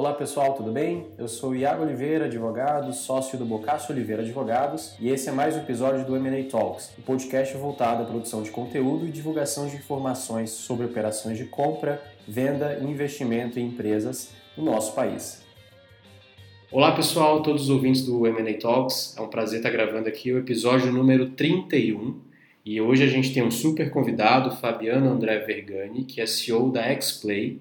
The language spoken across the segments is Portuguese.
Olá pessoal, tudo bem? Eu sou Iago Oliveira, advogado, sócio do Bocácio Oliveira Advogados, e esse é mais um episódio do M&A Talks, um podcast voltado à produção de conteúdo e divulgação de informações sobre operações de compra, venda e investimento em empresas no nosso país. Olá pessoal, todos os ouvintes do M&A Talks, é um prazer estar gravando aqui o episódio número 31, e hoje a gente tem um super convidado, Fabiano André Vergani, que é CEO da Xplay,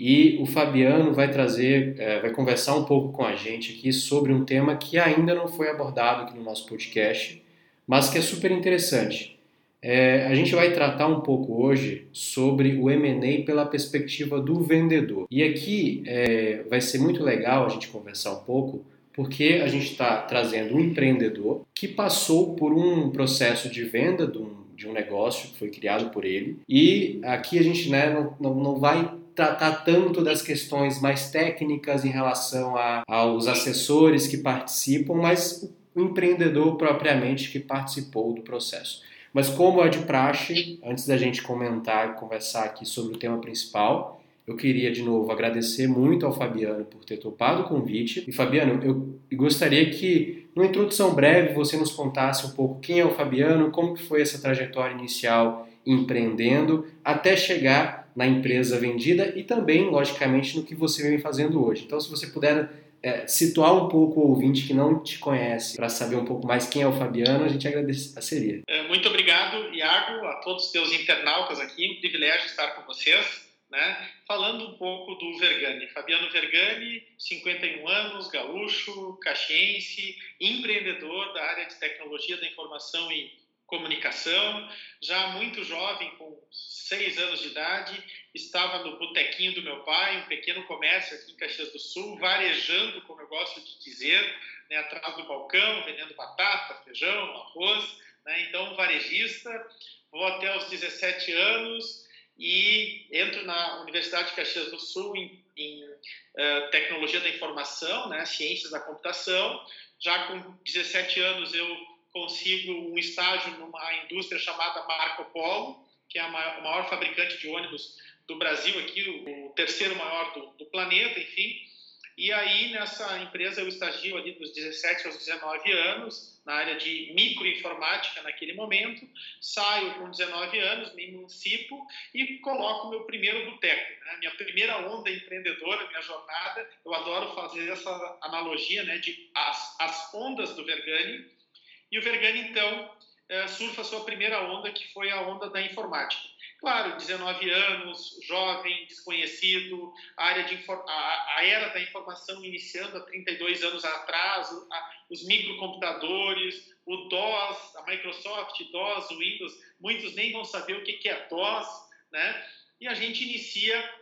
e o Fabiano vai trazer, é, vai conversar um pouco com a gente aqui sobre um tema que ainda não foi abordado aqui no nosso podcast, mas que é super interessante. É, a gente vai tratar um pouco hoje sobre o M&A pela perspectiva do vendedor. E aqui é, vai ser muito legal a gente conversar um pouco, porque a gente está trazendo um empreendedor que passou por um processo de venda de um, de um negócio que foi criado por ele. E aqui a gente né, não, não, não vai tratar tanto das questões mais técnicas em relação a, aos assessores que participam, mas o empreendedor propriamente que participou do processo. Mas como é de praxe, antes da gente comentar e conversar aqui sobre o tema principal, eu queria de novo agradecer muito ao Fabiano por ter topado o convite. E Fabiano, eu gostaria que, numa introdução breve, você nos contasse um pouco quem é o Fabiano, como foi essa trajetória inicial empreendendo, até chegar na empresa vendida e também, logicamente, no que você vem fazendo hoje. Então, se você puder é, situar um pouco o ouvinte que não te conhece para saber um pouco mais quem é o Fabiano, a gente agradeceria. É, muito obrigado, Iago, a todos os teus internautas aqui. Um privilégio estar com vocês. Né? Falando um pouco do Vergani. Fabiano Vergani, 51 anos, gaúcho, caxiense, empreendedor da área de tecnologia da informação e comunicação, já muito jovem, com seis anos de idade, estava no botequinho do meu pai, um pequeno comércio aqui em Caxias do Sul, varejando, como eu gosto de dizer, né, atrás do balcão, vendendo batata, feijão, arroz. Né, então, varejista, vou até os 17 anos e entro na Universidade de Caxias do Sul em, em uh, tecnologia da informação, né, ciências da computação. Já com 17 anos eu consigo um estágio numa indústria chamada Marco Polo, que é a maior, fabricante de ônibus do Brasil aqui, o, terceiro maior do, do, planeta, enfim. E aí, nessa empresa, eu estagio ali dos 17 aos 19 anos, na área de microinformática naquele momento. Saio com 19 anos, me emancipo e coloco meu primeiro boteco. Né? Minha primeira onda empreendedora, minha jornada. Eu adoro fazer essa analogia né, de as, as ondas do Vergani e o Vergani, então, é, surfa a sua primeira onda, que foi a onda da informática. Claro, 19 anos, jovem, desconhecido, a, área de, a, a era da informação iniciando há 32 anos atrás, os microcomputadores, o DOS, a Microsoft, DOS, o Windows, muitos nem vão saber o que é DOS, né? E a gente inicia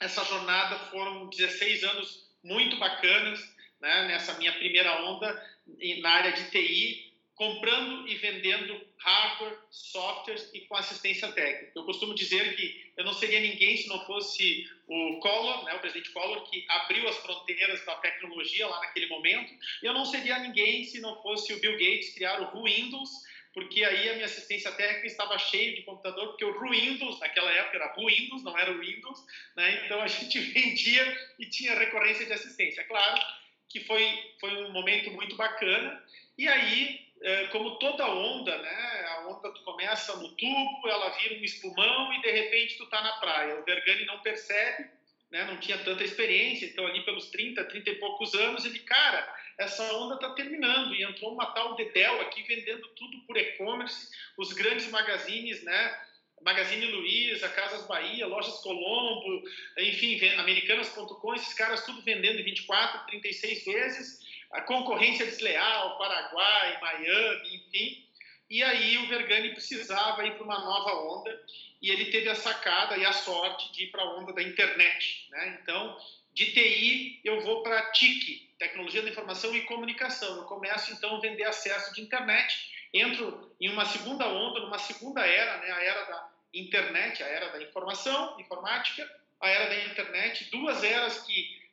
essa jornada, foram 16 anos muito bacanas, né? nessa minha primeira onda na área de TI, comprando e vendendo hardware, softwares e com assistência técnica. Eu costumo dizer que eu não seria ninguém se não fosse o Collor, né, o presidente Collor, que abriu as fronteiras da tecnologia lá naquele momento, eu não seria ninguém se não fosse o Bill Gates criar o Windows, porque aí a minha assistência técnica estava cheia de computador, porque o Windows, naquela época era Windows, não era o Windows, né? então a gente vendia e tinha recorrência de assistência. Claro que foi, foi um momento muito bacana, e aí é, como toda onda, né? A onda tu começa no tubo, ela vira um espumão e de repente tu tá na praia. O Vergani não percebe, né? Não tinha tanta experiência, então ali pelos 30, 30 e poucos anos, ele, cara, essa onda tá terminando e entrou uma tal Dedel aqui vendendo tudo por e-commerce, os grandes magazines, né? Magazine Luiza, Casas Bahia, Lojas Colombo, enfim, americanas.com, esses caras tudo vendendo em 24, 36 vezes a concorrência desleal, Paraguai, Miami, enfim. E aí o Vergani precisava ir para uma nova onda e ele teve a sacada e a sorte de ir para a onda da internet. Né? Então, de TI, eu vou para TIC, Tecnologia da Informação e Comunicação. Eu começo, então, a vender acesso de internet, entro em uma segunda onda, numa segunda era, né? a era da internet, a era da informação, informática, a era da internet, duas eras que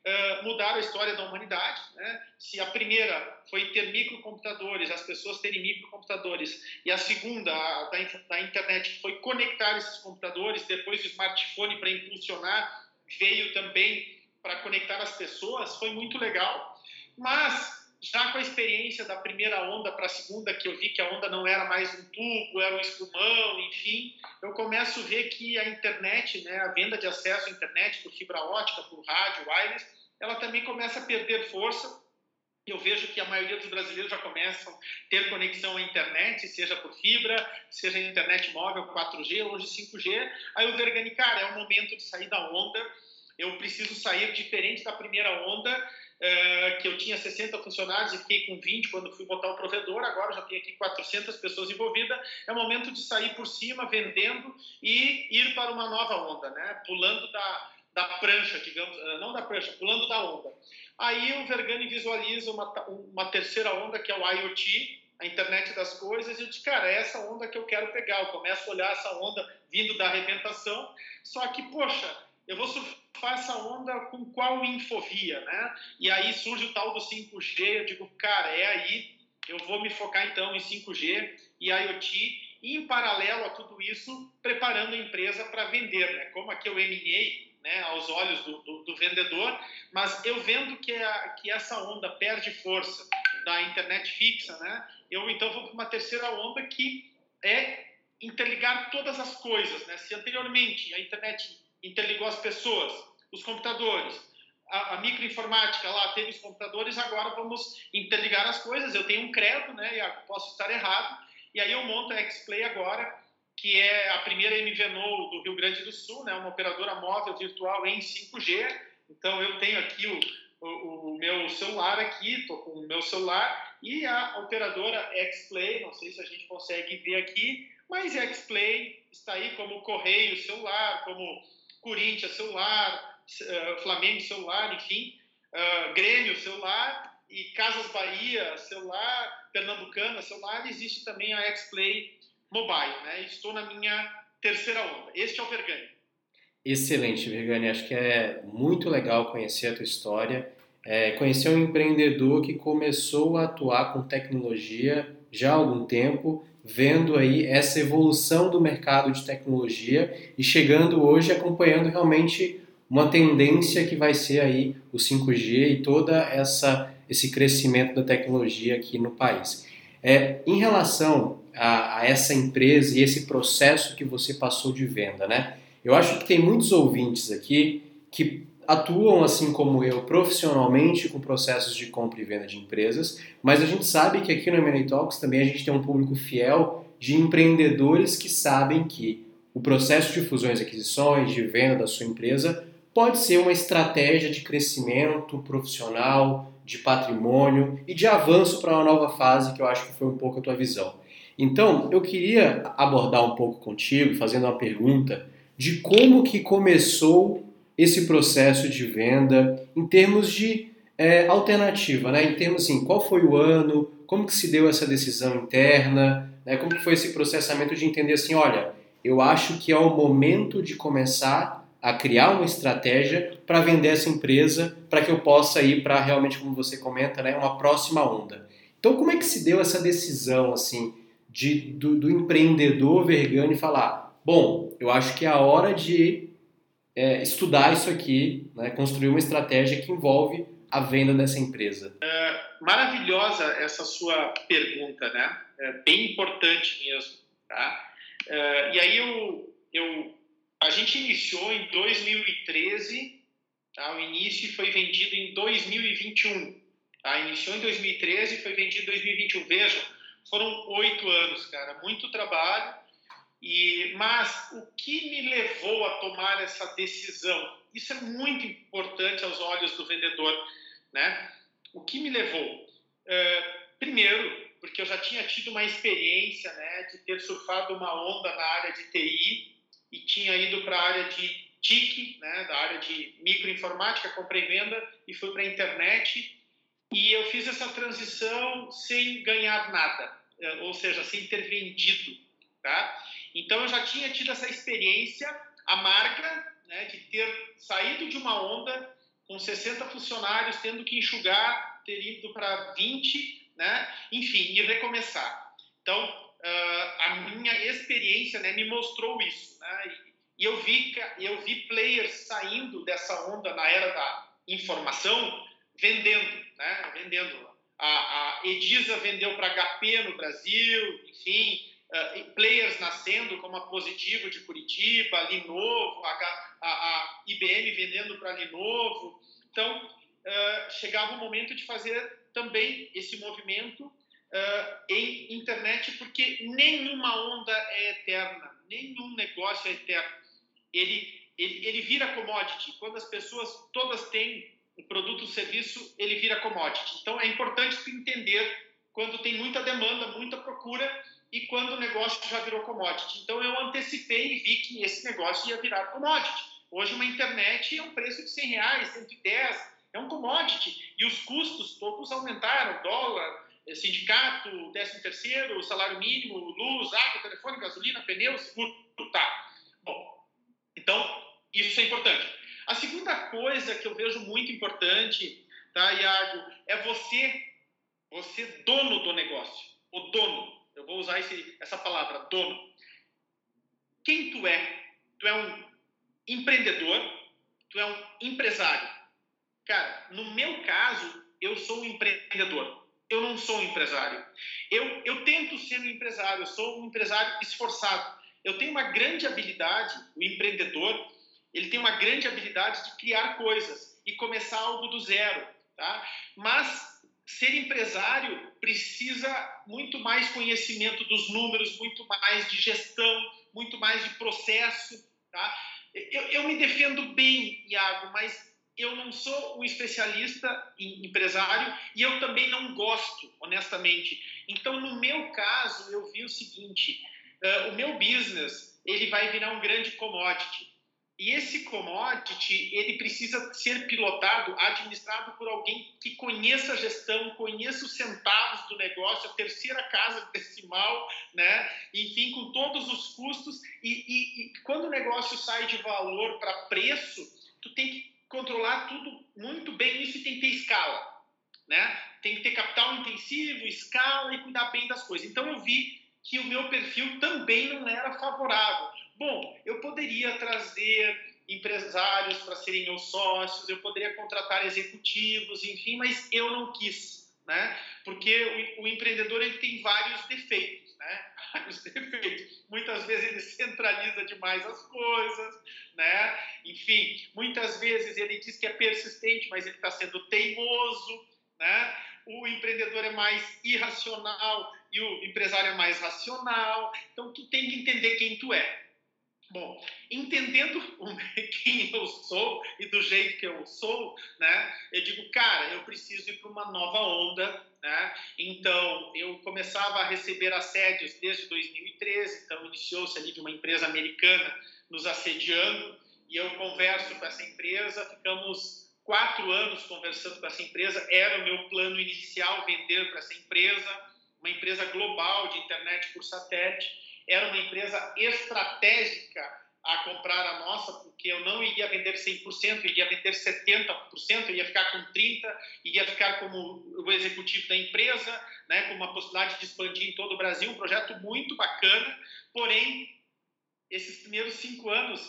mudaram a história da humanidade. Né? Se a primeira foi ter microcomputadores, as pessoas terem microcomputadores, e a segunda, a da, da internet, foi conectar esses computadores, depois o smartphone para impulsionar, veio também para conectar as pessoas, foi muito legal. Mas já com a experiência da primeira onda para a segunda, que eu vi que a onda não era mais um tubo, era um espumão, enfim, eu começo a ver que a internet, né, a venda de acesso à internet por fibra ótica, por rádio, wireless, ela também começa a perder força. Eu vejo que a maioria dos brasileiros já começam a ter conexão à internet, seja por fibra, seja internet móvel 4G, hoje 5G. Aí o Vergani, cara, é o momento de sair da onda. Eu preciso sair diferente da primeira onda é, que eu tinha 60 funcionários e fiquei com 20 quando fui botar o provedor, agora já tenho aqui 400 pessoas envolvidas, é momento de sair por cima, vendendo e ir para uma nova onda, né? pulando da, da prancha, digamos, eh, não da prancha, pulando da onda. Aí o Vergani visualiza uma, uma terceira onda, que é o IoT, a internet das coisas, e eu disse, cara, é essa onda que eu quero pegar. Eu começo a olhar essa onda vindo da arrebentação, só que, poxa, eu vou surfar essa onda com qual infovia, né? E aí surge o tal do 5G, eu digo, cara, é aí, eu vou me focar então em 5G e IoT, e em paralelo a tudo isso, preparando a empresa para vender, né? Como aqui eu M&A, né, aos olhos do, do, do, vendedor, mas eu vendo que, a, que essa onda perde força da internet fixa, né? Eu então vou para uma terceira onda que é interligar todas as coisas, né? Se anteriormente a internet interligou as pessoas, os computadores. A, a, microinformática lá teve os computadores, agora vamos interligar as coisas. Eu tenho um credo, né? E posso estar errado. E aí eu monto a Xplay agora, que é a primeira MVNO do Rio Grande do Sul, né? Uma operadora móvel virtual em 5G. Então eu tenho aqui o, o, o meu celular aqui, estou com o meu celular e a operadora Xplay, não sei se a gente consegue ver aqui, mas Xplay está aí como correio celular, como Corinthians celular, uh, Flamengo celular, enfim, uh, Grêmio celular e Casas Bahia celular, Pernambucana celular, existe também a X-Play Mobile. Né? Estou na minha terceira onda. Este é o Vergani. Excelente, Vergani. Acho que é muito legal conhecer a tua história. É, conhecer um empreendedor que começou a atuar com tecnologia já há algum tempo vendo aí essa evolução do mercado de tecnologia e chegando hoje acompanhando realmente uma tendência que vai ser aí o 5G e toda essa esse crescimento da tecnologia aqui no país. É, em relação a, a essa empresa e esse processo que você passou de venda, né? Eu acho que tem muitos ouvintes aqui que atuam, assim como eu, profissionalmente com processos de compra e venda de empresas, mas a gente sabe que aqui no M&A Talks também a gente tem um público fiel de empreendedores que sabem que o processo de fusões e aquisições, de venda da sua empresa, pode ser uma estratégia de crescimento profissional, de patrimônio e de avanço para uma nova fase, que eu acho que foi um pouco a tua visão. Então, eu queria abordar um pouco contigo, fazendo uma pergunta de como que começou esse processo de venda em termos de é, alternativa, né? Em termos assim, qual foi o ano, como que se deu essa decisão interna, né? Como que foi esse processamento de entender assim, olha, eu acho que é o momento de começar a criar uma estratégia para vender essa empresa, para que eu possa ir para realmente, como você comenta, né, uma próxima onda. Então, como é que se deu essa decisão assim de, do, do empreendedor vergano e falar, bom, eu acho que é a hora de é, estudar isso aqui, né, construir uma estratégia que envolve a venda dessa empresa? É, maravilhosa essa sua pergunta, né? É bem importante mesmo, tá? É, e aí eu, eu, a gente iniciou em 2013, tá? O início foi vendido em 2021, tá? Iniciou em 2013 e foi vendido em 2021. Vejam, foram oito anos, cara, muito trabalho e, mas o que me levou a tomar essa decisão? Isso é muito importante aos olhos do vendedor, né? O que me levou? É, primeiro, porque eu já tinha tido uma experiência, né, de ter surfado uma onda na área de TI e tinha ido para a área de TIC, né, da área de microinformática, compra e venda, e fui para a internet. E eu fiz essa transição sem ganhar nada, é, ou seja, sem ter vendido, tá? Então eu já tinha tido essa experiência amarga né, de ter saído de uma onda com 60 funcionários, tendo que enxugar, ter ido para 20, né, enfim, e recomeçar. Então uh, a minha experiência né, me mostrou isso. Né, e, eu vi, eu vi players saindo dessa onda na era da, informação vendendo, né? vendendo. A, a Edisa vendeu para HP no Brasil, enfim, players nascendo como a Positivo de Curitiba, Lenovo, a, a, a IBM vendendo para Lenovo. Então, uh, chegava o momento de fazer também esse movimento uh, em internet, porque nenhuma onda é eterna, nenhum negócio é eterno. Ele, ele, ele vira commodity. Quando as pessoas todas têm o produto ou serviço, ele vira commodity. Então, é importante entender quando tem muita demanda, muita procura e quando o negócio já virou commodity. Então, eu antecipei e vi que esse negócio ia virar commodity. Hoje, uma internet é um preço de 100 reais, 110, é um commodity. E os custos todos aumentaram, dólar, eh, sindicato, décimo terceiro, salário mínimo, luz, água, telefone, gasolina, pneu, seguro, tá. Bom, então, isso é importante. A segunda coisa que eu vejo muito importante, tá, Iago, é você, você dono do negócio, o dono. Eu vou usar esse, essa palavra, dono. Quem tu é? Tu é um empreendedor, tu é um empresário. Cara, no meu caso, eu sou um empreendedor eu não sou um empresário. Eu, eu tento ser um empresário, eu sou um empresário esforçado. Eu tenho uma grande habilidade, o empreendedor, ele tem uma grande habilidade de criar coisas e começar algo do zero, tá? Mas ser empresário precisa muito mais conhecimento dos números, muito mais de gestão, muito mais de processo, tá? Eu, eu me defendo bem, Iago, mas eu não sou um especialista em empresário e eu também não gosto, honestamente. Então, no meu caso, eu vi o seguinte: uh, o meu business ele vai virar um grande commodity. E esse commodity ele precisa ser pilotado, administrado por alguém que conheça a gestão, conheça os centavos do negócio, a terceira casa decimal, né? Enfim, com todos os custos. E, e, e quando o negócio sai de valor para preço, tu tem que controlar tudo muito bem isso e tem que ter escala, né? Tem que ter capital intensivo, escala e cuidar bem das coisas. Então eu vi que o meu perfil também não era favorável. Bom, eu poderia trazer empresários para serem meus sócios, eu poderia contratar executivos, enfim, mas eu não quis, né? Porque o, o empreendedor ele tem vários defeitos, né? Vários defeitos. Muitas vezes ele centraliza demais as coisas, né? Enfim, muitas vezes ele diz que é persistente, mas ele está sendo teimoso, né? O empreendedor é mais irracional e o empresário é mais racional. Então, tu tem que entender quem tu é. Bom, entendendo quem eu sou e do jeito que eu sou, né, eu digo, cara, eu preciso ir para uma nova onda, né? Então, eu começava a receber assédios desde 2013, então iniciou-se ali de uma empresa americana nos assediando e eu converso com essa empresa, ficamos quatro anos conversando com essa empresa, era o meu plano inicial vender para essa empresa, uma empresa global de internet por satélite, era uma empresa estratégica a comprar a nossa, porque eu não iria vender 100%, eu iria vender 70%, eu ia ficar com 30%, iria ficar como o executivo da empresa, né, com uma possibilidade de expandir em todo o Brasil, um projeto muito bacana, porém, esses primeiros cinco anos,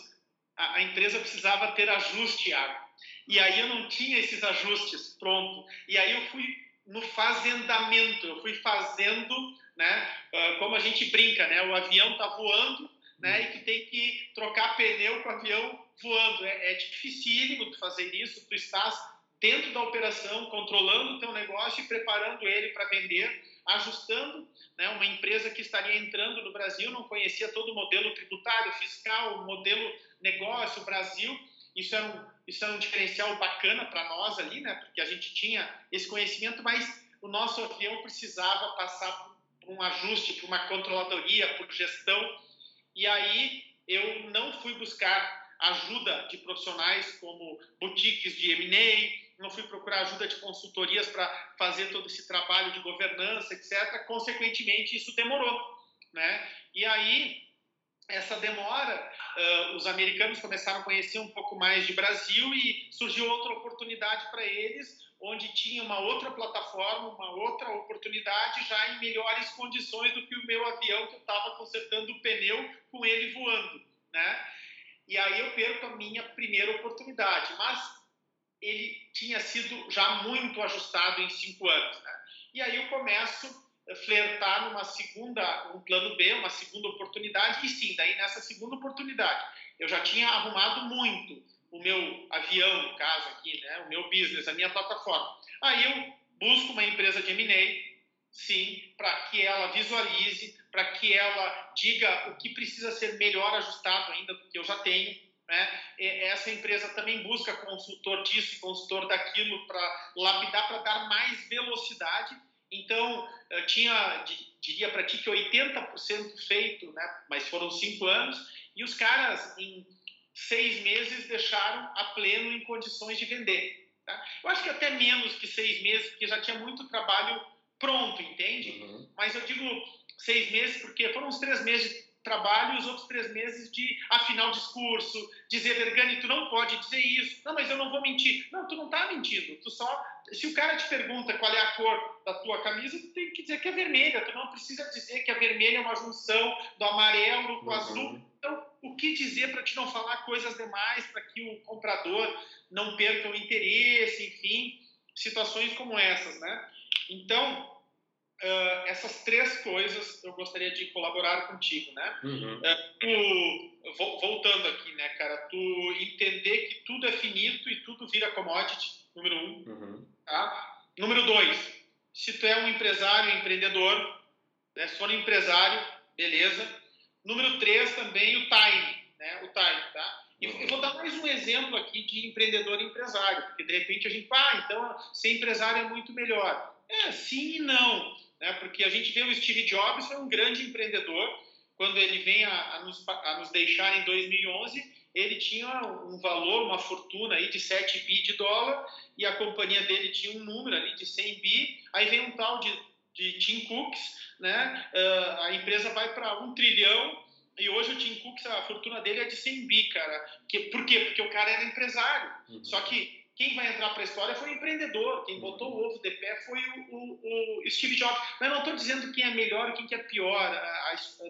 a, a empresa precisava ter ajuste, Iago. E aí eu não tinha esses ajustes pronto. E aí eu fui no fazendamento, eu fui fazendo, né, ah, como a gente brinca, né, o avião está voando, né, e que tem que trocar pneu com o avião voando. É, é dificílimo tu fazer isso, tu estás dentro da operação, controlando o teu negócio e preparando ele para vender, ajustando, né, uma empresa que estaria entrando no Brasil, não conhecia todo o modelo tributário, fiscal, o modelo negócio, Brasil, isso era um, isso era um diferencial bacana para nós ali, né, porque a gente tinha esse conhecimento, mas o nosso avião precisava passar por um ajuste, por uma controladoria, por gestão, e aí eu não fui buscar ajuda de profissionais como boutiques de M&A, não fui procurar ajuda de consultorias para fazer todo esse trabalho de governança, etc. Consequentemente, isso demorou, né? E aí essa demora, uh, os americanos começaram a conhecer um pouco mais de Brasil e surgiu outra oportunidade para eles, onde tinha uma outra plataforma, uma outra oportunidade já em melhores condições do que o meu avião que eu estava consertando o pneu com ele voando, né? E aí eu perco a minha primeira oportunidade, mas ele tinha sido já muito ajustado em cinco anos. Né? E aí eu começo a flertar numa segunda, um plano B, uma segunda oportunidade, e sim, daí nessa segunda oportunidade, eu já tinha arrumado muito o meu avião, no caso aqui, né, o meu business, a minha plataforma. Aí eu busco uma empresa de M&A, sim, para que ela visualize, para que ela diga o que precisa ser melhor ajustado ainda do que eu já tenho, né? Essa empresa também busca consultor disso consultor daquilo para lapidar, para dar mais velocidade. Então, eu tinha, diria para ti que 80% feito, né? mas foram cinco anos, e os caras, em seis meses, deixaram a pleno em condições de vender. Tá? Eu acho que até menos que seis meses, porque já tinha muito trabalho pronto, entende? Uhum. Mas eu digo seis meses porque foram uns três meses trabalho e os outros três meses de afinar o discurso, dizer, Vergani, tu não pode dizer isso. Não, mas eu não vou mentir. Não, tu não está mentindo. Tu só, se o cara te pergunta qual é a cor da tua camisa, tu tem que dizer que é vermelha. Tu não precisa dizer que a vermelha é uma junção do amarelo com o uhum. azul. O que dizer para te não falar coisas demais, para que o comprador não perca o interesse, enfim, situações como essas, né? Então, uh, essas três coisas eu gostaria de colaborar contigo, né? Uhum. Uh, tu, voltando aqui, né, cara, tu entender que tudo é finito e tudo vira commodity, número um, uhum. tá? Número dois, se tu é um empresário, empreendedor, né, for um empresário, beleza. Número três também o time, né, o time, tá? E eu vou dar mais um exemplo aqui de empreendedor e empresário, porque de repente a gente, ah, então ser empresário é muito melhor. É, sim e não né? porque a gente vê o Steve Jobs foi um grande empreendedor, quando ele vem a, a, nos, a nos deixar em 2011, ele tinha um valor, uma fortuna aí de 7 bi de dólar, e a companhia dele tinha um número ali de 100 bi, aí vem um tal de, de Tim Cooks, né? Uh, a empresa vai para um trilhão, e hoje o Tim Cooks, a fortuna dele é de 100 bi, cara. Que, por quê? Porque o cara era empresário. Uhum. Só que quem vai entrar para a história foi o empreendedor. Quem botou o ovo de pé foi o, o, o Steve Jobs. Mas não estou dizendo quem é melhor e quem é pior.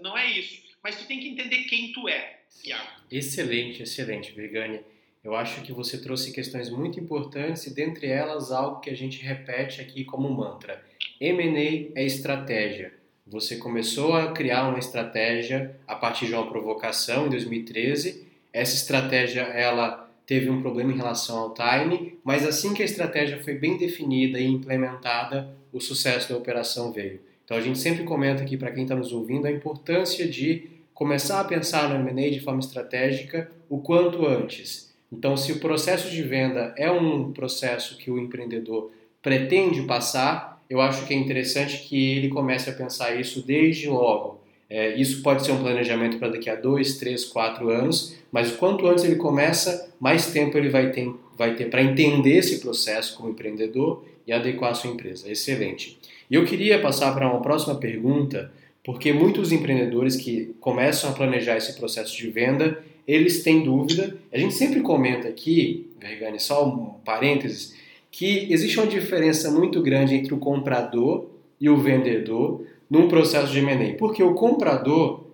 Não é isso. Mas tu tem que entender quem tu é, Thiago. Excelente, excelente, Virgani. Eu acho que você trouxe questões muito importantes e dentre elas algo que a gente repete aqui como mantra. M&A é estratégia. Você começou a criar uma estratégia a partir de uma provocação em 2013. Essa estratégia ela teve um problema em relação ao time, mas assim que a estratégia foi bem definida e implementada, o sucesso da operação veio. Então a gente sempre comenta aqui para quem está nos ouvindo a importância de começar a pensar no M&A de forma estratégica o quanto antes. Então se o processo de venda é um processo que o empreendedor pretende passar, eu acho que é interessante que ele comece a pensar isso desde logo. É, isso pode ser um planejamento para daqui a dois, três, quatro anos, mas quanto antes ele começa, mais tempo ele vai ter, vai ter para entender esse processo como empreendedor e adequar a sua empresa. Excelente. E eu queria passar para uma próxima pergunta, porque muitos empreendedores que começam a planejar esse processo de venda, eles têm dúvida. A gente sempre comenta aqui, Vergani, só um parênteses, que existe uma diferença muito grande entre o comprador e o vendedor num processo de M&A, porque o comprador,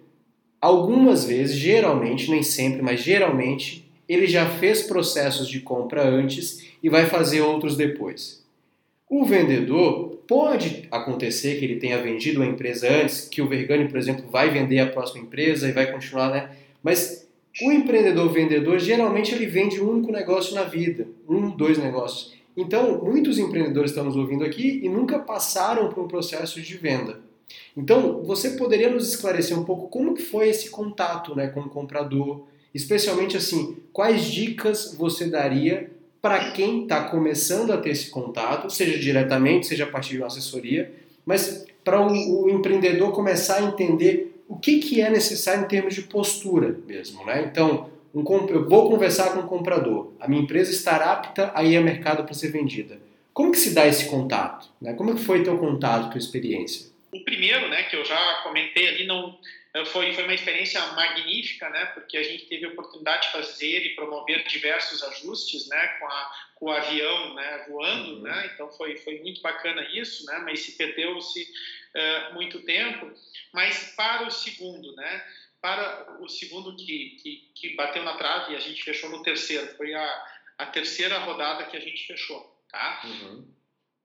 algumas vezes, geralmente, nem sempre, mas geralmente, ele já fez processos de compra antes e vai fazer outros depois. O vendedor pode acontecer que ele tenha vendido uma empresa antes, que o Vergani, por exemplo, vai vender a próxima empresa e vai continuar, né? Mas o empreendedor vendedor geralmente ele vende um único negócio na vida, um, dois negócios. Então, muitos empreendedores estão nos ouvindo aqui e nunca passaram por um processo de venda. Então, você poderia nos esclarecer um pouco como que foi esse contato né, com o comprador? Especialmente assim, quais dicas você daria para quem está começando a ter esse contato, seja diretamente, seja a partir de uma assessoria, mas para o, o, empreendedor começar a entender o que, que é necessário em termos de postura mesmo. Né? Então, um, eu vou conversar com o comprador, a minha empresa está apta a ir ao mercado para ser vendida. Como que se dá esse contato? Né? Como que foi teu contato, tua experiência? O primeiro, né, que eu já comentei ali, não eh, foi, foi uma experiência magnífica, né, porque a gente teve a oportunidade de fazer e promover diversos ajustes, né, com, a, com o avião, né, voando, uhum. né, então foi, foi muito bacana isso, né, mas se perdeu-se uh, muito tempo. Mas para o segundo, né, para o segundo que, que, que bateu na trave e a gente fechou no terceiro, foi a, a terceira rodada que a gente fechou, tá? Uhum.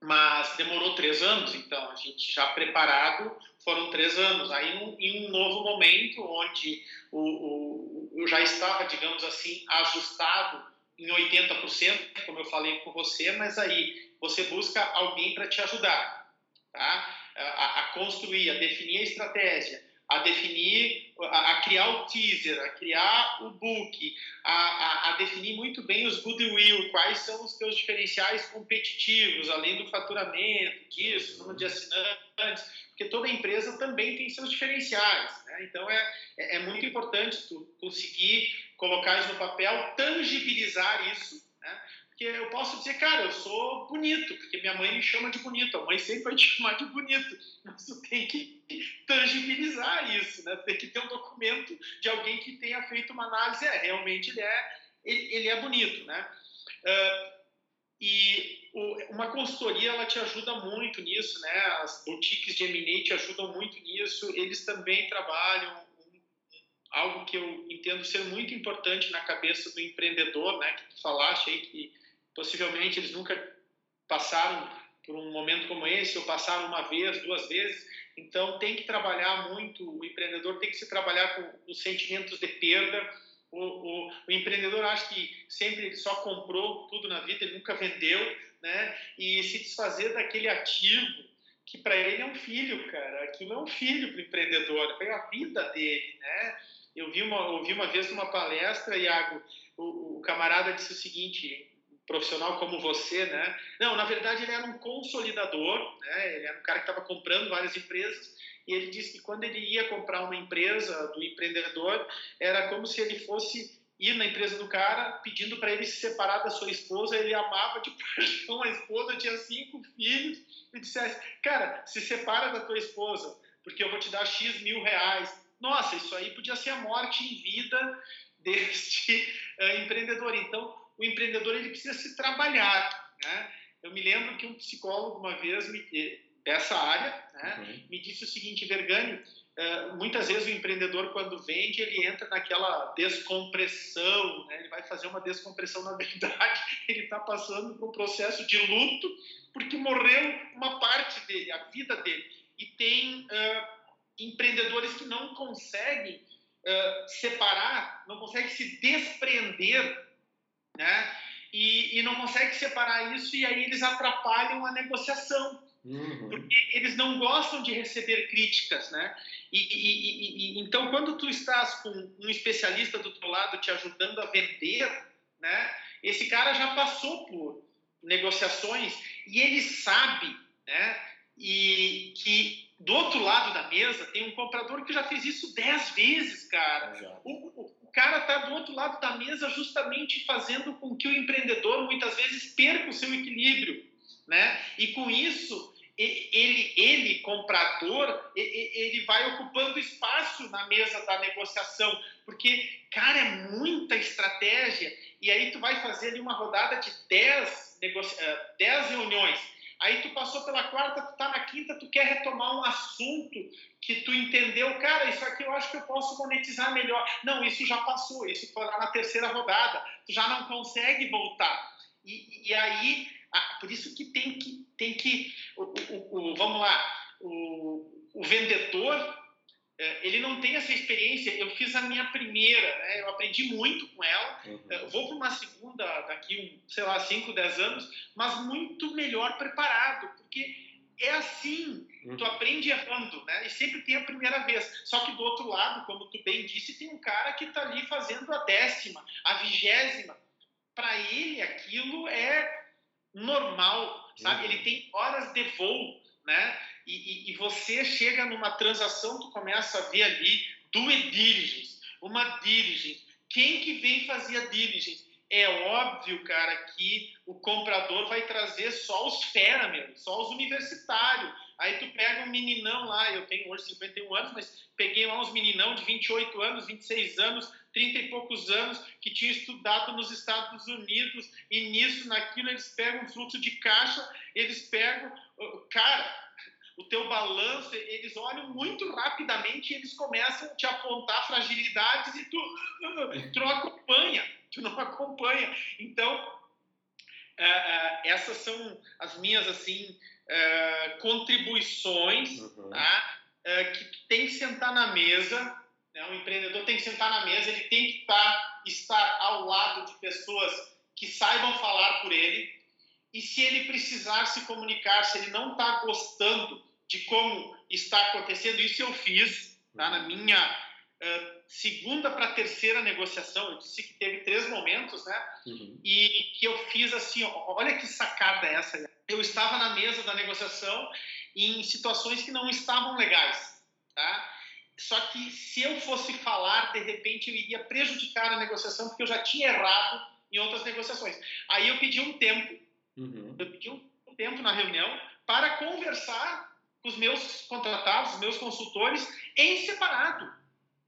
Mas demorou três anos, então a gente já preparado foram três anos. Aí um, em um novo momento, onde o, o, eu já estava, digamos assim, ajustado em 80%, como eu falei com você, mas aí você busca alguém para te ajudar, tá? A, a, construir, a definir a estratégia, a definir, a, a, criar o teaser, a criar o book, a, a, a, definir muito bem os goodwill, quais são os teus diferenciais competitivos, além do faturamento, disso, número de assinantes, porque toda empresa também tem seus diferenciais. Né? Então é, é, é muito importante tu conseguir colocar isso no papel, tangibilizar isso? Porque eu posso dizer, cara, eu sou bonito, porque minha mãe me chama de bonito, a mãe sempre vai te chamar de bonito, mas tu tem que tangibilizar isso, né? Tem que ter um documento de alguém que tenha feito uma análise, é, realmente ele é, ele, é bonito, né? Uh, e o, uma consultoria, ela te ajuda muito nisso, né? As boutiques de M&A te ajudam muito nisso, eles também trabalham algo que eu entendo ser muito importante na cabeça do empreendedor, né? Que tu falaste aí que Possivelmente eles nunca passaram por um momento como esse, ou passaram uma vez, duas vezes. Então tem que trabalhar muito, o empreendedor tem que se trabalhar com os sentimentos de perda. O, o, o empreendedor acha que sempre ele só comprou tudo na vida, ele nunca vendeu, né? E se desfazer daquele ativo que para ele é um filho, cara. Aquilo é um filho para o empreendedor, é a vida dele, né? Eu vi uma, ouvi uma vez numa palestra, Iago, o, o camarada disse o seguinte: profissional como você, né? Não, na verdade ele era um consolidador, né? Ele era um cara que estava comprando várias empresas e ele disse que quando ele ia comprar uma empresa do empreendedor era como se ele fosse ir na empresa do cara pedindo para ele se separar da sua esposa. Ele amava de paixão a esposa, tinha cinco filhos e dissesse, cara, se separa da tua esposa porque eu vou te dar x mil reais. Nossa, isso aí podia ser a morte em vida deste uh, empreendedor. Então o empreendedor ele precisa se trabalhar. Né? Eu me lembro que um psicólogo uma vez me, eh, dessa área né, uhum. me disse o seguinte, Vergani, uh, muitas vezes o empreendedor quando vende ele entra naquela descompressão, né? ele vai fazer uma descompressão na verdade ele está passando por um processo de luto porque morreu uma parte dele, a vida dele. E tem uh, empreendedores que não conseguem uh, separar, não conseguem se desprender né? E, e não consegue separar isso e aí eles atrapalham a negociação. Uhum. Porque eles não gostam de receber críticas, né? E, e, e, então, quando tu estás com um especialista do teu lado te ajudando a vender, né? Esse cara já passou por negociações e ele sabe, né? E que do outro lado da mesa tem um comprador que já fez isso dez vezes, cara. O, o, cara está do outro lado da mesa justamente fazendo com que o empreendedor muitas vezes perca o seu equilíbrio, né? E com isso ele, ele comprador, ele vai ocupando espaço na mesa da negociação, porque, cara, é muita estratégia. E aí tu vai fazer ali uma rodada de 10, negocia... 10 eh, reuniões Aí tu passou pela quarta, tu tá na quinta, tu quer retomar um assunto que tu entendeu, cara, isso aqui eu acho que eu posso monetizar melhor. Não, isso já passou, isso foi lá na terceira rodada, tu já não consegue voltar. E, e aí, por isso que tem que, tem que o, o, o vamos lá, o, o vendedor ele não tem essa experiência. Eu fiz a minha primeira, né? eu aprendi muito com ela. Uhum. É, vou para uma segunda daqui, sei lá, 5, 10 anos, mas muito melhor preparado, porque é assim, uhum. tu aprende errando, né? E sempre tem a primeira vez. Só que do outro lado, como tu bem disse, tem um cara que está ali fazendo a décima, a vigésima. Para ele, aquilo é normal, sabe? Uhum. Ele tem horas de voo, né? E, e, e, você chega numa transação, tu começa a ver ali due diligence, uma diligence. Quem que vem fazer a diligence? É óbvio, cara, que o comprador vai trazer só os fera só os universitários. Aí tu pega um meninão lá, eu tenho hoje 51 anos, mas peguei lá uns meninão de 28 anos, 26 anos, 30 e poucos anos, que tinha estudado nos Estados Unidos, e nisso, naquilo, eles pegam um fluxo de caixa, eles pegam. Cara, o teu balanço, eles olham muito rapidamente e eles começam a te apontar fragilidades e tu, tu não acompanha, tu não acompanha. Então, essas são as minhas assim contribuições uhum. tá? que tem que sentar na mesa. Né? O empreendedor tem que sentar na mesa, ele tem que tá, estar ao lado de pessoas que saibam falar por ele. E se ele precisar se comunicar, se ele não está gostando de como está acontecendo, isso eu fiz tá? na minha uh, segunda para terceira negociação. Eu disse que teve três momentos, né? Uhum. E que eu fiz assim: olha que sacada essa. Eu estava na mesa da negociação em situações que não estavam legais, tá? Só que se eu fosse falar, de repente eu iria prejudicar a negociação, porque eu já tinha errado em outras negociações. Aí eu pedi um tempo, uhum. eu pedi um tempo na reunião para conversar os meus contratados, os meus consultores, em separado.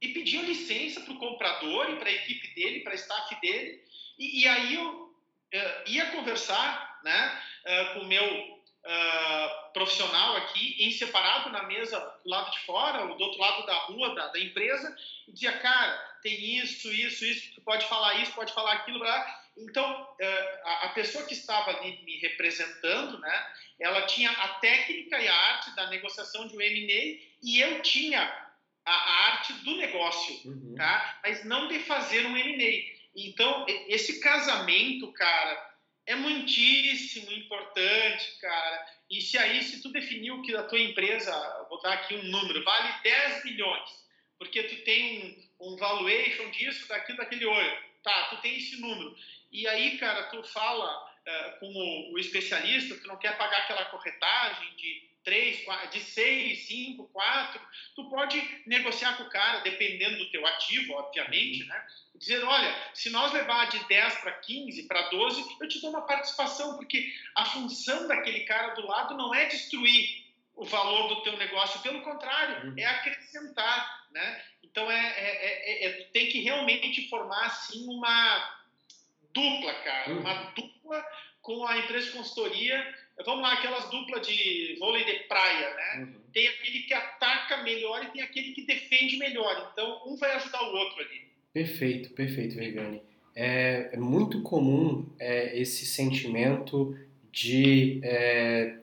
E pediam licença para o comprador e para a equipe dele, para a staff dele. E, e aí eu uh, ia conversar né, uh, com o meu uh, profissional aqui, em separado na mesa do lado de fora, ou do outro lado da rua, da, da empresa, e dizia, cara, tem isso, isso, isso, tu pode falar isso, pode falar aquilo, blá. Então, a pessoa que estava ali me representando, né, ela tinha a técnica e a arte da negociação de um M&A e eu tinha a, a arte do negócio, uhum. tá? Mas não de fazer um M&A. Então, esse casamento, cara, é muitíssimo importante, cara. E se aí, se tu definiu que a tua empresa, vou dar aqui um número, vale 10 milhões, porque tu tem um, um valuation disso, daquilo, daquele olho. Tá, tu tem esse número. E aí, cara, tu fala uh, com o, o especialista, tu não quer pagar aquela corretagem de três, quatro, de seis, cinco, quatro, tu pode negociar com o cara, dependendo do teu ativo, obviamente, né? Dizer, olha, se nós levar de 10 para 15, para 12, eu te dou uma participação, porque a função daquele cara do lado não é destruir o valor do teu negócio, pelo contrário, uhum. é acrescentar, né? Então, é, é, é, é, tem que realmente formar, assim, uma dupla, cara, uma dupla com a empresa de consultoria vamos lá, aquelas duplas de vôlei de praia, né? Uhum. Tem aquele que ataca melhor e tem aquele que defende melhor. Então, um vai ajudar o outro ali. Perfeito, perfeito, Vegani. É, é muito comum é, esse sentimento de, é,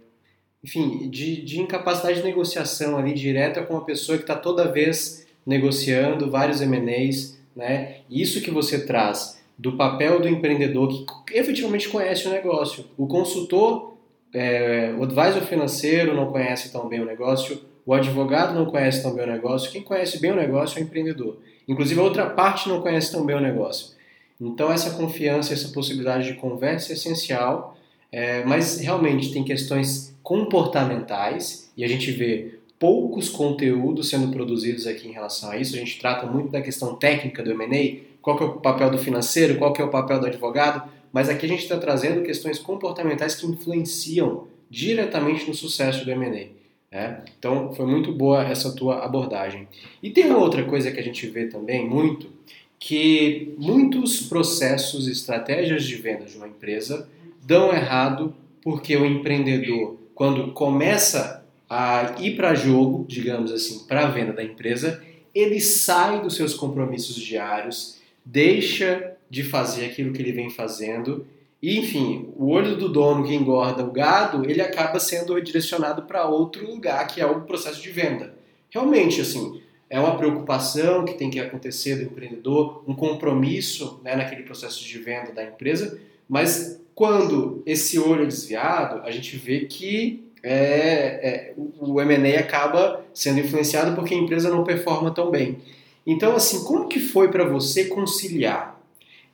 enfim, de, de incapacidade de negociação ali direta com a pessoa que está toda vez negociando vários M&As, né? Isso que você traz do papel do empreendedor que efetivamente conhece o negócio. O consultor é, o advisor financeiro não conhece tão bem o negócio, o advogado não conhece tão bem o negócio, quem conhece bem o negócio é o empreendedor. Inclusive a outra parte não conhece tão bem o negócio. Então essa confiança, essa possibilidade de conversa é essencial, é, mas realmente tem questões comportamentais e a gente vê poucos conteúdos sendo produzidos aqui em relação a isso. A gente trata muito da questão técnica do M&A, qual que é o papel do financeiro, qual que é o papel do advogado, mas aqui a gente está trazendo questões comportamentais que influenciam diretamente no sucesso do M&A. Né? Então, foi muito boa essa tua abordagem. E tem uma outra coisa que a gente vê também muito, que muitos processos e estratégias de venda de uma empresa dão errado porque o empreendedor, quando começa a ir para jogo, digamos assim, para a venda da empresa, ele sai dos seus compromissos diários, deixa de fazer aquilo que ele vem fazendo. E, enfim, o olho do dono que engorda o gado, ele acaba sendo direcionado para outro lugar, que é o processo de venda. Realmente, assim, é uma preocupação que tem que acontecer do empreendedor, um compromisso né, naquele processo de venda da empresa, mas quando esse olho é desviado, a gente vê que é, é, o M&A acaba sendo influenciado porque a empresa não performa tão bem. Então, assim, como que foi para você conciliar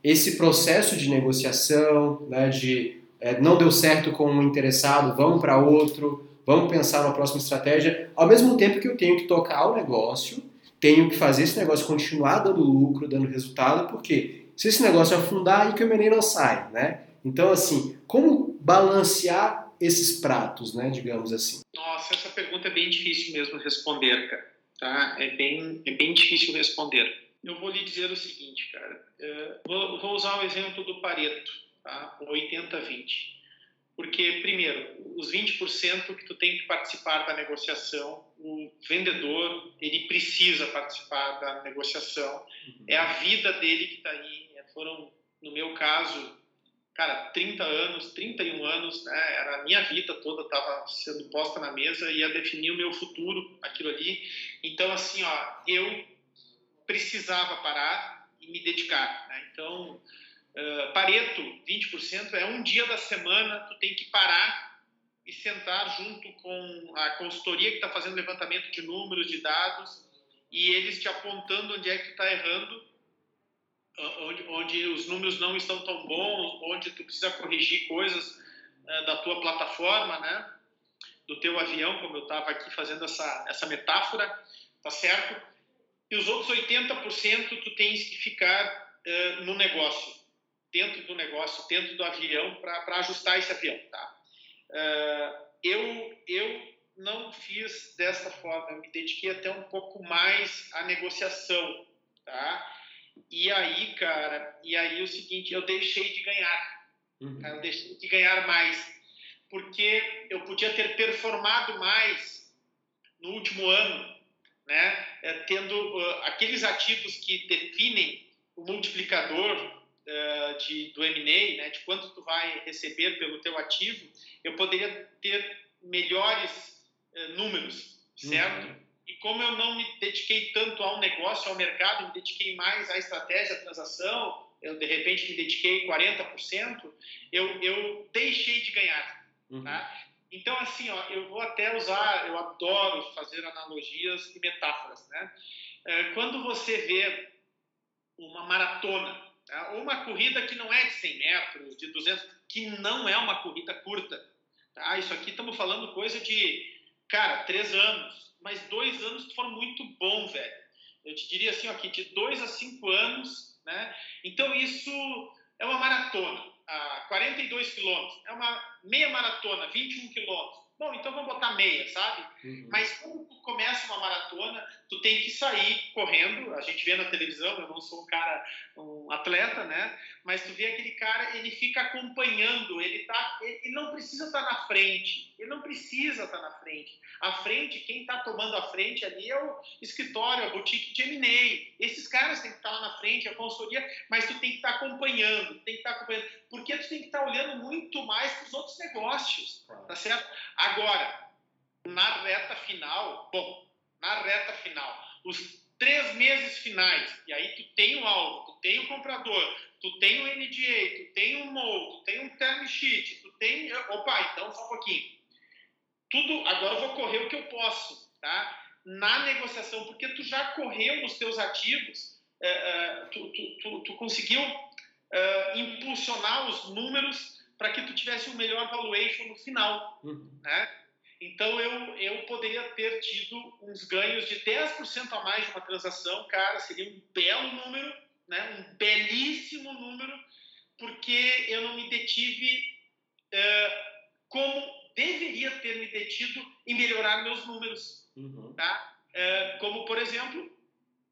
esse processo de negociação, né, de é, não deu certo com um interessado, vamos para outro, vamos pensar na próxima estratégia, ao mesmo tempo que eu tenho que tocar o negócio, tenho que fazer esse negócio continuar dando lucro, dando resultado, porque se esse negócio afundar, aí que o menino não sai, né? Então, assim, como balancear esses pratos, né, digamos assim? Nossa, essa pergunta é bem difícil mesmo responder, cara. Tá? É, bem, é bem difícil responder eu vou lhe dizer o seguinte, cara. É, vou, vou, usar o exemplo do Pareto, tá? 80-20. Porque, primeiro, os 20% que tu tem que participar da negociação, o vendedor, ele precisa participar da negociação. Uhum. É a vida dele que está aí. Foram, no meu caso, cara, 30 anos, 31 anos, né? Era a minha vida toda estava sendo posta na mesa e ia definir o meu futuro, aquilo ali. Então, assim, ó, eu precisava parar e me dedicar, né? Então, uh, Pareto, 20% é um dia da semana, tu tem que parar e sentar junto com a consultoria que está fazendo levantamento de números, de dados, e eles te apontando onde é que tu está errando onde, onde os números não estão tão bons, onde tu precisa corrigir coisas uh, da tua plataforma, né? Do teu avião, como eu estava aqui fazendo essa, essa metáfora, tá certo? E os outros 80% tu tens que ficar uh, no negócio, dentro do negócio, dentro do avião, para ajustar esse avião, tá? Uh, eu, eu não fiz desta forma, eu me dediquei até um pouco mais à negociação, tá? E aí, cara, e aí o seguinte, eu deixei de ganhar. Uhum. Eu deixei de ganhar mais. Porque eu podia ter performado mais no último ano, né? É, tendo uh, aqueles ativos que definem o multiplicador uh, de, do M&A, né? De quanto tu vai receber pelo teu ativo, eu poderia ter melhores uh, números, certo? Uhum. Como eu não me dediquei tanto ao negócio, ao mercado, me dediquei mais à estratégia, à transação, eu de repente me dediquei 40%, eu, eu deixei de ganhar. Uhum. Tá? Então, assim, ó, eu vou até usar, eu adoro fazer analogias e metáforas. Né? É, quando você vê uma maratona, tá? ou uma corrida que não é de 100 metros, de 200, que não é uma corrida curta. Tá? Isso aqui estamos falando coisa de, cara, três anos, mas dois anos foram muito bom, velho. Eu te diria assim, ó, que de dois a cinco anos, né? Então isso é uma maratona, a 42 quilômetros, é uma meia maratona, 21 quilômetros. Bom, então vamos botar meia, sabe? Uhum. Mas quando começa uma maratona, tu tem que sair correndo. A gente vê na televisão, eu não sou um cara, um atleta, né? Mas tu vê aquele cara, ele fica acompanhando, ele tá, ele não precisa estar tá na frente, ele não precisa estar tá na frente. À frente, quem está tomando a frente ali é o escritório, a boutique de M&A. Esses caras têm que estar tá lá na frente, a consultoria, mas tu tem que estar tá acompanhando, tem que estar tá acompanhando, porque tu tem que estar olhando muito mais para os outros negócios, tá certo? Agora, na reta final, bom, na reta final, os três meses finais, e aí tu tem o alvo, tu tem o comprador, tu tem o NDA, tu tem o MOL, tu tem um term sheet, tu tem. Opa, então só um pouquinho tudo, agora eu vou correr o que eu posso, tá? Na negociação, porque tu já correu nos teus ativos, é, é, tu, tu, tu, tu, conseguiu é, impulsionar os números para que tu tivesse um melhor valuation no final, uhum. né? Então eu, eu poderia ter tido uns ganhos de 10% a mais de uma transação, cara, seria um belo número, né? Um belíssimo número, porque eu não me detive como deveria ter me detido em melhorar meus números. Uhum. Tá? É, como, por exemplo,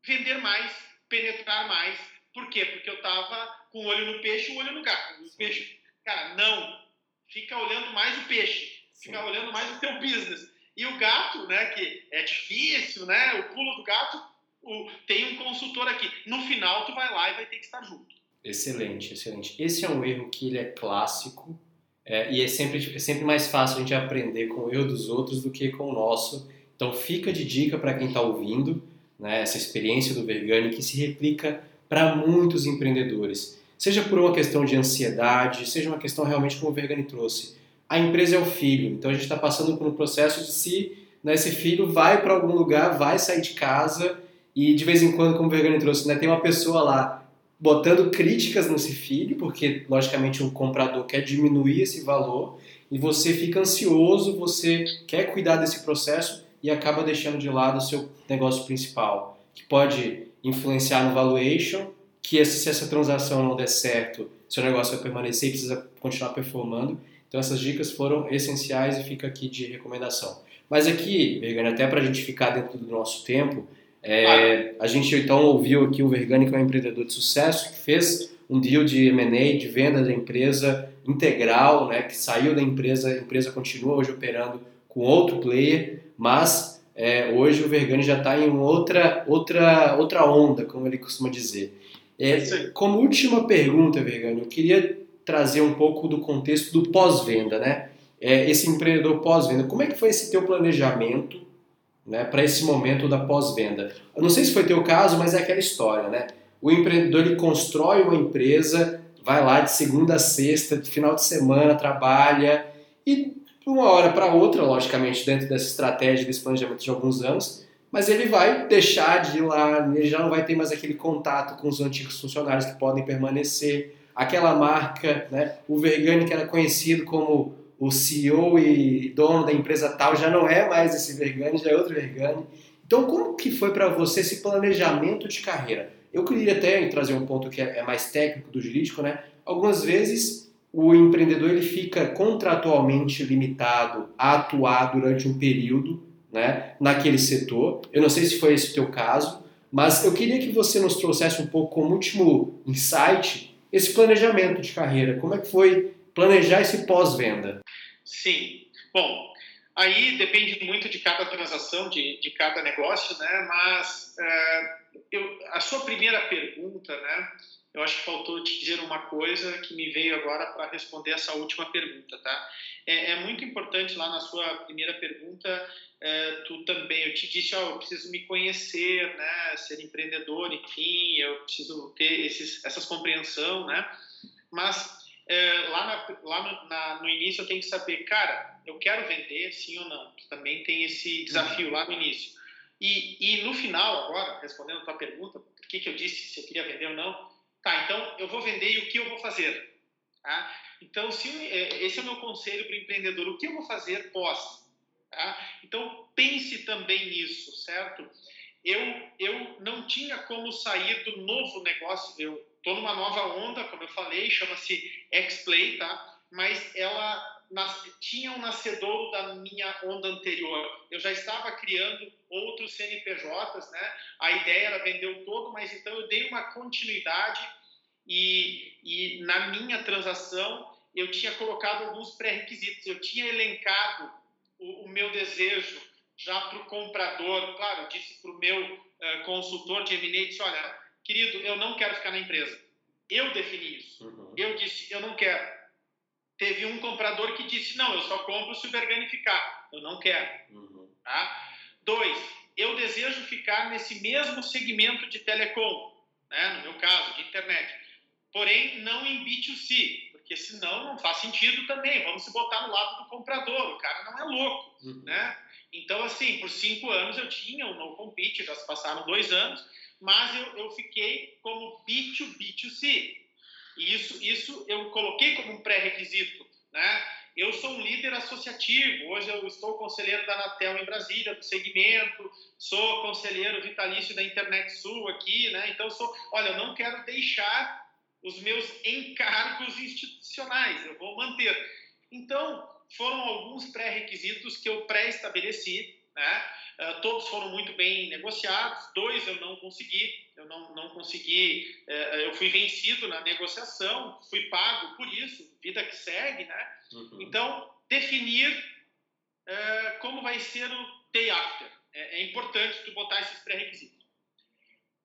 vender mais, penetrar mais. Por quê? Porque eu estava com o olho no peixe e o olho no gato. O peixe, cara, não. Fica olhando mais o peixe. Fica Sim. olhando mais o teu business. E o gato, né, que é difícil, né, o pulo do gato, o, tem um consultor aqui. No final, tu vai lá e vai ter que estar junto. Excelente, excelente. Esse é um erro que ele é clássico é, e é sempre, é sempre mais fácil a gente aprender com o erro dos outros do que com o nosso. Então fica de dica para quem está ouvindo, né, essa experiência do Vergani que se replica para muitos empreendedores. Seja por uma questão de ansiedade, seja uma questão realmente como o Vergani trouxe. A empresa é o filho, então a gente está passando por um processo de se né, esse filho vai para algum lugar, vai sair de casa e de vez em quando, como o Vergani trouxe, né, tem uma pessoa lá botando críticas nesse filho, porque logicamente o comprador quer diminuir esse valor e você fica ansioso, você quer cuidar desse processo e acaba deixando de lado o seu negócio principal, que pode influenciar no valuation, que se essa transação não der certo, seu negócio vai permanecer e precisa continuar performando. Então essas dicas foram essenciais e fica aqui de recomendação. Mas aqui, Vegano, até para a gente ficar dentro do nosso tempo, é, a gente então ouviu aqui o Vergani, que é um empreendedor de sucesso, que fez um deal de M&A, de venda da empresa integral, né, que saiu da empresa, a empresa continua hoje operando com outro player, mas é, hoje o Vergani já está em outra, outra, outra onda, como ele costuma dizer. É, como última pergunta, Vergani, eu queria trazer um pouco do contexto do pós-venda, né? É, esse empreendedor pós-venda, como é que foi esse teu planejamento né, para esse momento da pós-venda? Eu não sei se foi teu caso, mas é aquela história, né? O empreendedor ele constrói uma empresa, vai lá de segunda a sexta, final de semana, trabalha e de uma hora para outra, logicamente, dentro dessa estratégia, desse planejamento de alguns anos, mas ele vai deixar de ir lá, ele já não vai ter mais aquele contato com os antigos funcionários que podem permanecer, aquela marca, né? O Vergani que era conhecido como o CEO e dono da empresa tal já não é mais esse Vergani, já é outro Vergani. Então, como que foi para você esse planejamento de carreira? Eu queria até trazer um ponto que é mais técnico do jurídico, né? Algumas vezes o empreendedor ele fica contratualmente limitado a atuar durante um período, né, naquele setor. Eu não sei se foi esse o teu caso, mas eu queria que você nos trouxesse um pouco como último insight esse planejamento de carreira. Como é que foi planejar esse pós-venda? Sim. Bom, aí depende muito de cada transação, de, de cada negócio, né? Mas é, eu, a sua primeira pergunta, né? Eu acho que faltou te dizer uma coisa que me veio agora para responder essa última pergunta, tá? É, é, muito importante lá na sua primeira pergunta, é, tu também, eu te disse, ó, eu preciso me conhecer, né? Ser empreendedor, enfim, eu preciso ter esses, essas compreensão, né? Mas é, lá, na, lá no, na, no, início eu tenho que saber, cara, eu quero vender, sim ou não. Também tem esse desafio lá no início. E, e no final, agora, respondendo a tua pergunta, por que, que eu disse se eu queria vender ou não, tá, então eu vou vender e o que eu vou fazer? Tá? Então, se, é, esse é o meu conselho para o empreendedor, o que eu vou fazer pós? Tá? Então, pense também nisso, certo? Eu, eu não tinha como sair do novo negócio, eu estou numa nova onda, como eu falei, chama-se X-Play, tá? Mas ela nas, tinha um nascedouro da minha onda anterior. Eu já estava criando outros CNPJs, né? A ideia era vender o todo, mas então eu dei uma continuidade e, e na minha transação eu tinha colocado alguns pré-requisitos. Eu tinha elencado o, o meu desejo já para o comprador, claro, disse para o meu uh, consultor de disse, olha, querido, eu não quero ficar na empresa. Eu defini isso. Uhum. Eu disse, eu não quero. Teve um comprador que disse, não, eu só compro se o Vergani ficar. Eu não quero. Uhum. Tá? Dois, eu desejo ficar nesse mesmo segmento de telecom, né? no meu caso, de internet. Porém, não em B2C, porque senão não faz sentido também. Vamos se botar no lado do comprador. O cara não é louco, uhum. né? Então, assim, por cinco anos eu tinha o no compete, já se passaram dois anos, mas eu, eu fiquei como B2B2C. E isso, isso eu coloquei como um pré-requisito, né? Eu sou um líder associativo, hoje eu estou conselheiro da Anatel em Brasília, do segmento, sou conselheiro vitalício da Internet Sul aqui, né? Então, sou, olha, eu não quero deixar os meus encargos institucionais, eu vou manter. Então, foram alguns pré-requisitos que eu pré-estabeleci, né? Uh, todos foram muito bem negociados, dois eu não consegui, eu não, não consegui, uh, eu fui vencido na negociação, fui pago por isso, vida que segue, né? Uhum. Então, definir uh, como vai ser o day after. É, é importante tu botar esses pré-requisitos.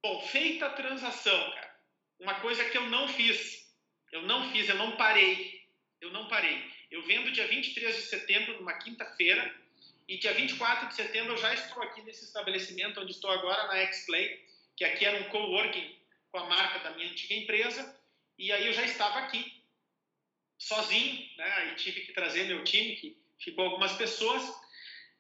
Bom, feita a transação, cara, uma coisa que eu não fiz, eu não fiz, eu não parei, eu não parei. Eu vendo dia 23 de setembro, numa quinta-feira, e dia 24 de setembro eu já estou aqui nesse estabelecimento onde estou agora, na X-Play, que aqui era um coworking com a marca da minha antiga empresa, e aí eu já estava aqui, sozinho, né? Aí tive que trazer meu time, que ficou algumas pessoas,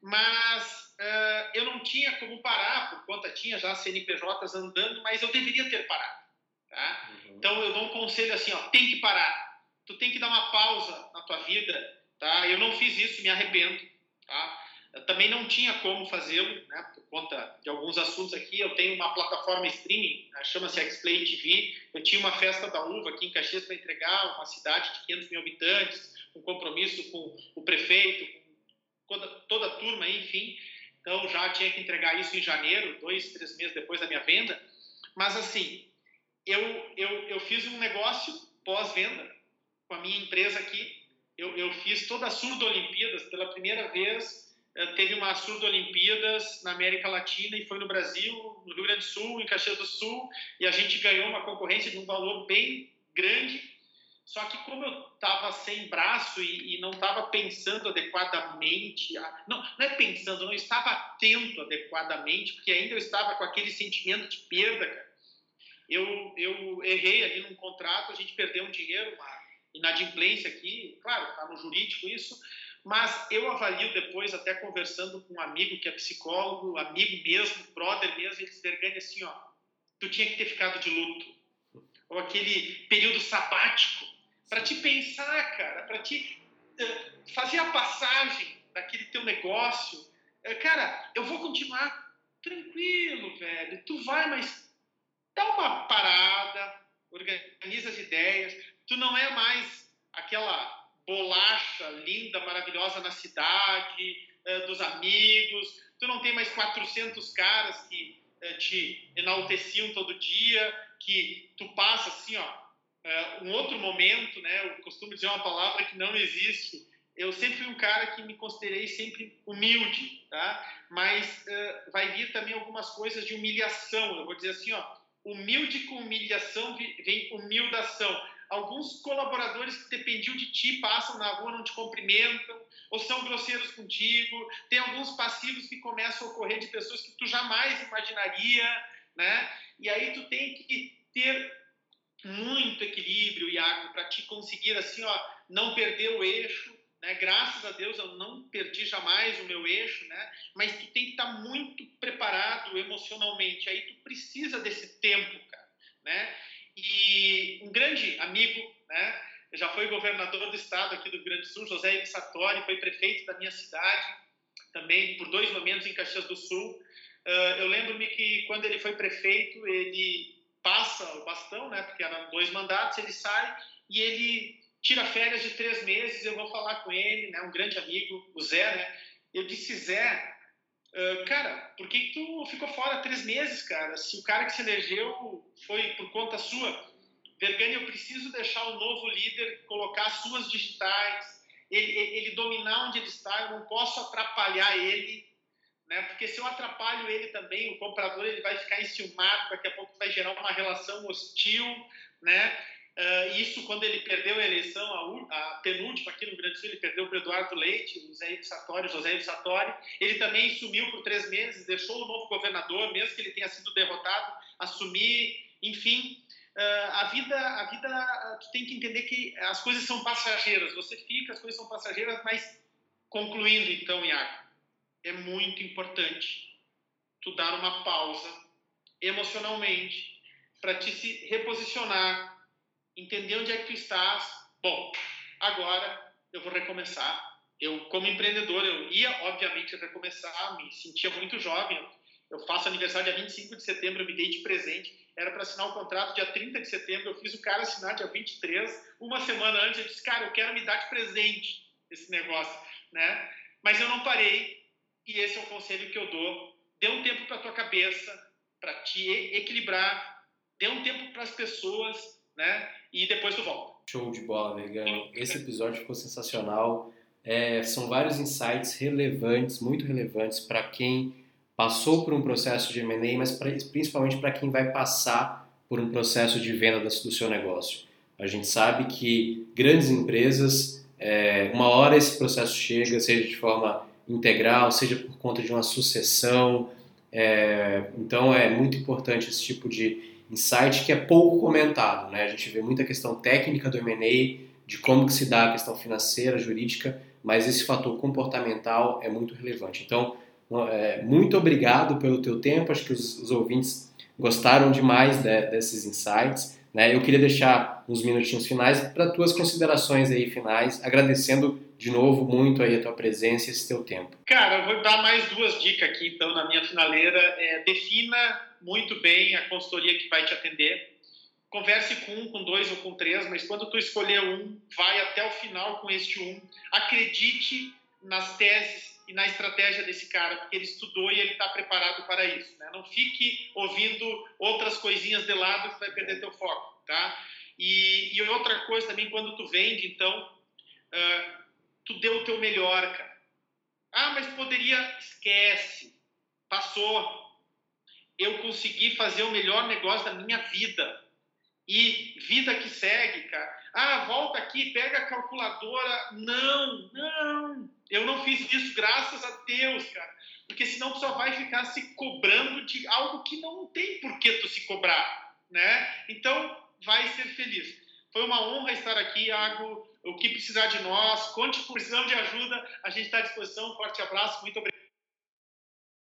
mas uh, eu não tinha como parar, por conta tinha já CNPJs andando, mas eu deveria ter parado, tá? Uhum. Então eu dou um conselho assim, ó, tem que parar, tu tem que dar uma pausa na tua vida, tá? Eu não fiz isso, me arrependo, tá? Também não tinha como fazê-lo, né, por conta de alguns assuntos aqui. Eu tenho uma plataforma streaming, né, chama-se Xplay TV. Eu tinha uma festa da uva aqui em Caxias para entregar, uma cidade de 500 mil habitantes, um compromisso com o prefeito, com toda, toda a turma, enfim. Então já tinha que entregar isso em janeiro, dois, três meses depois da minha venda. Mas assim, eu, eu, eu fiz um negócio pós-venda com a minha empresa aqui. Eu, eu fiz toda a Surdo Olimpíadas pela primeira vez teve uma Surdo Olimpíadas na América Latina e foi no Brasil, no Rio Grande do Sul, em Caxias do Sul, e a gente ganhou uma concorrência de um valor bem grande. Só que como eu estava sem braço e, e não estava pensando adequadamente, não, não é pensando, não estava atento adequadamente, porque ainda eu estava com aquele sentimento de perda, cara. Eu, eu errei ali num contrato, a gente perdeu um dinheiro, uma inadimplência aqui, claro, está no jurídico isso, mas eu avalio depois, até conversando com um amigo que é psicólogo, amigo mesmo, brother mesmo, ele se assim, ó, tu tinha que ter ficado de luto. Ou aquele período sabático, para te pensar, cara, para te uh, fazer a passagem daquele teu negócio. Uh, cara, eu vou continuar tranquilo, velho. Tu vai, mas dá uma parada, organiza as ideias. Tu não é mais aquela bolacha linda, maravilhosa na cidade, uh, dos amigos. Tu não tem mais 400 caras que te enalteciam todo dia, que tu passa assim, ó, uh, um outro momento, né? Eu costumo dizer uma palavra que não existe. Eu sempre fui um cara que me considerei sempre humilde, tá? Mas uh, vai vir também algumas coisas de humilhação. Eu vou dizer assim, ó, humilde com humilhação vem humildação. Alguns colaboradores que dependiam de ti passam na rua, não te cumprimentam, ou são grosseiros contigo. Tem alguns passivos que começam a ocorrer de pessoas que tu jamais imaginaria, né? E aí tu tem que ter muito equilíbrio, Iago, para te conseguir assim, ó, não perder o eixo. Né? Graças a Deus eu não perdi jamais o meu eixo, né? mas tu tem que estar tá muito preparado emocionalmente. Aí tu precisa desse tempo, cara. Né? E um grande amigo, né? já foi governador do estado aqui do Rio Grande do Sul, José Sartori, foi prefeito da minha cidade, também por dois momentos em Caxias do Sul. Uh, eu lembro-me que quando ele foi prefeito, ele passa o bastão, né? Porque eram dois mandatos, ele sai e ele tira férias de três meses. Eu vou falar com ele, né? Um grande amigo, o Zé, né? Eu disse, Zé, uh, cara, por que, que tu ficou fora três meses, cara? Se o cara que se elegeu foi por conta sua. Vergani, eu preciso deixar o novo líder colocar suas digitais, ele, ele dominar onde ele está, eu não posso atrapalhar ele né? Porque se eu atrapalho ele também, o comprador ele vai ficar enciumado, daqui a pouco vai gerar uma relação hostil, né? Uh, isso quando ele perdeu a eleição, a, a, penúltima aqui no Rio Grande do Sul, ele perdeu para Eduardo Leite, o Zé Satori, José Satori. Ele também sumiu por três meses, deixou o novo governador, mesmo que ele tenha sido derrotado, assumir. Enfim, uh, a vida, a vida, tu tem que entender que as coisas são passageiras. Você fica, as coisas são passageiras, mas concluindo então, Iago, é muito importante tu dar uma pausa emocionalmente para te se reposicionar, entender onde é que tu estás. Bom, agora eu vou recomeçar. Eu, como empreendedor, eu ia, obviamente, recomeçar, me sentia muito jovem. Eu faço aniversário dia 25 de setembro, eu me dei de presente. Era para assinar o contrato dia 30 de setembro, eu fiz o cara assinar dia 23. Uma semana antes, eu disse, cara, eu quero me dar de presente esse negócio, né? Mas eu não parei, e esse é o conselho que eu dou. Dê um tempo para tua cabeça, para te equilibrar. Dê um tempo para as pessoas, né? E depois tu volta. Show de bola, Vegano. Esse episódio ficou sensacional. É, são vários insights relevantes, muito relevantes para quem passou por um processo de M&A, mas pra, principalmente para quem vai passar por um processo de venda do seu negócio. A gente sabe que grandes empresas, é, uma hora esse processo chega, seja de forma integral, seja por conta de uma sucessão. É, então é muito importante esse tipo de insight que é pouco comentado. Né? A gente vê muita questão técnica do M&A, de como que se dá a questão financeira, jurídica, mas esse fator comportamental é muito relevante. Então, é, muito obrigado pelo teu tempo, acho que os, os ouvintes gostaram demais de, desses insights. Né? Eu queria deixar uns minutinhos finais para tuas considerações aí finais, agradecendo de novo muito aí a tua presença e esse teu tempo. Cara, eu vou dar mais duas dicas aqui então na minha finaleira. É, defina muito bem a consultoria que vai te atender. Converse com um, com dois ou com três, mas quando tu escolher um, vai até o final com este um. Acredite nas teses e na estratégia desse cara, porque ele estudou e ele está preparado para isso. Né? Não fique ouvindo outras coisinhas de lado que vai perder teu foco, tá? E, e outra coisa também, quando tu vende, então, uh, tu deu o teu melhor, cara. Ah, mas poderia. Esquece. Passou. Eu consegui fazer o melhor negócio da minha vida. E vida que segue, cara. Ah, volta aqui, pega a calculadora. Não, não. Eu não fiz isso, graças a Deus, cara. Porque senão tu só vai ficar se cobrando de algo que não tem por que tu se cobrar, né? Então, vai ser feliz. Foi uma honra estar aqui, Iago. O que precisar de nós, conte por precisão de ajuda, a gente está à disposição. Um forte abraço, muito obrigado.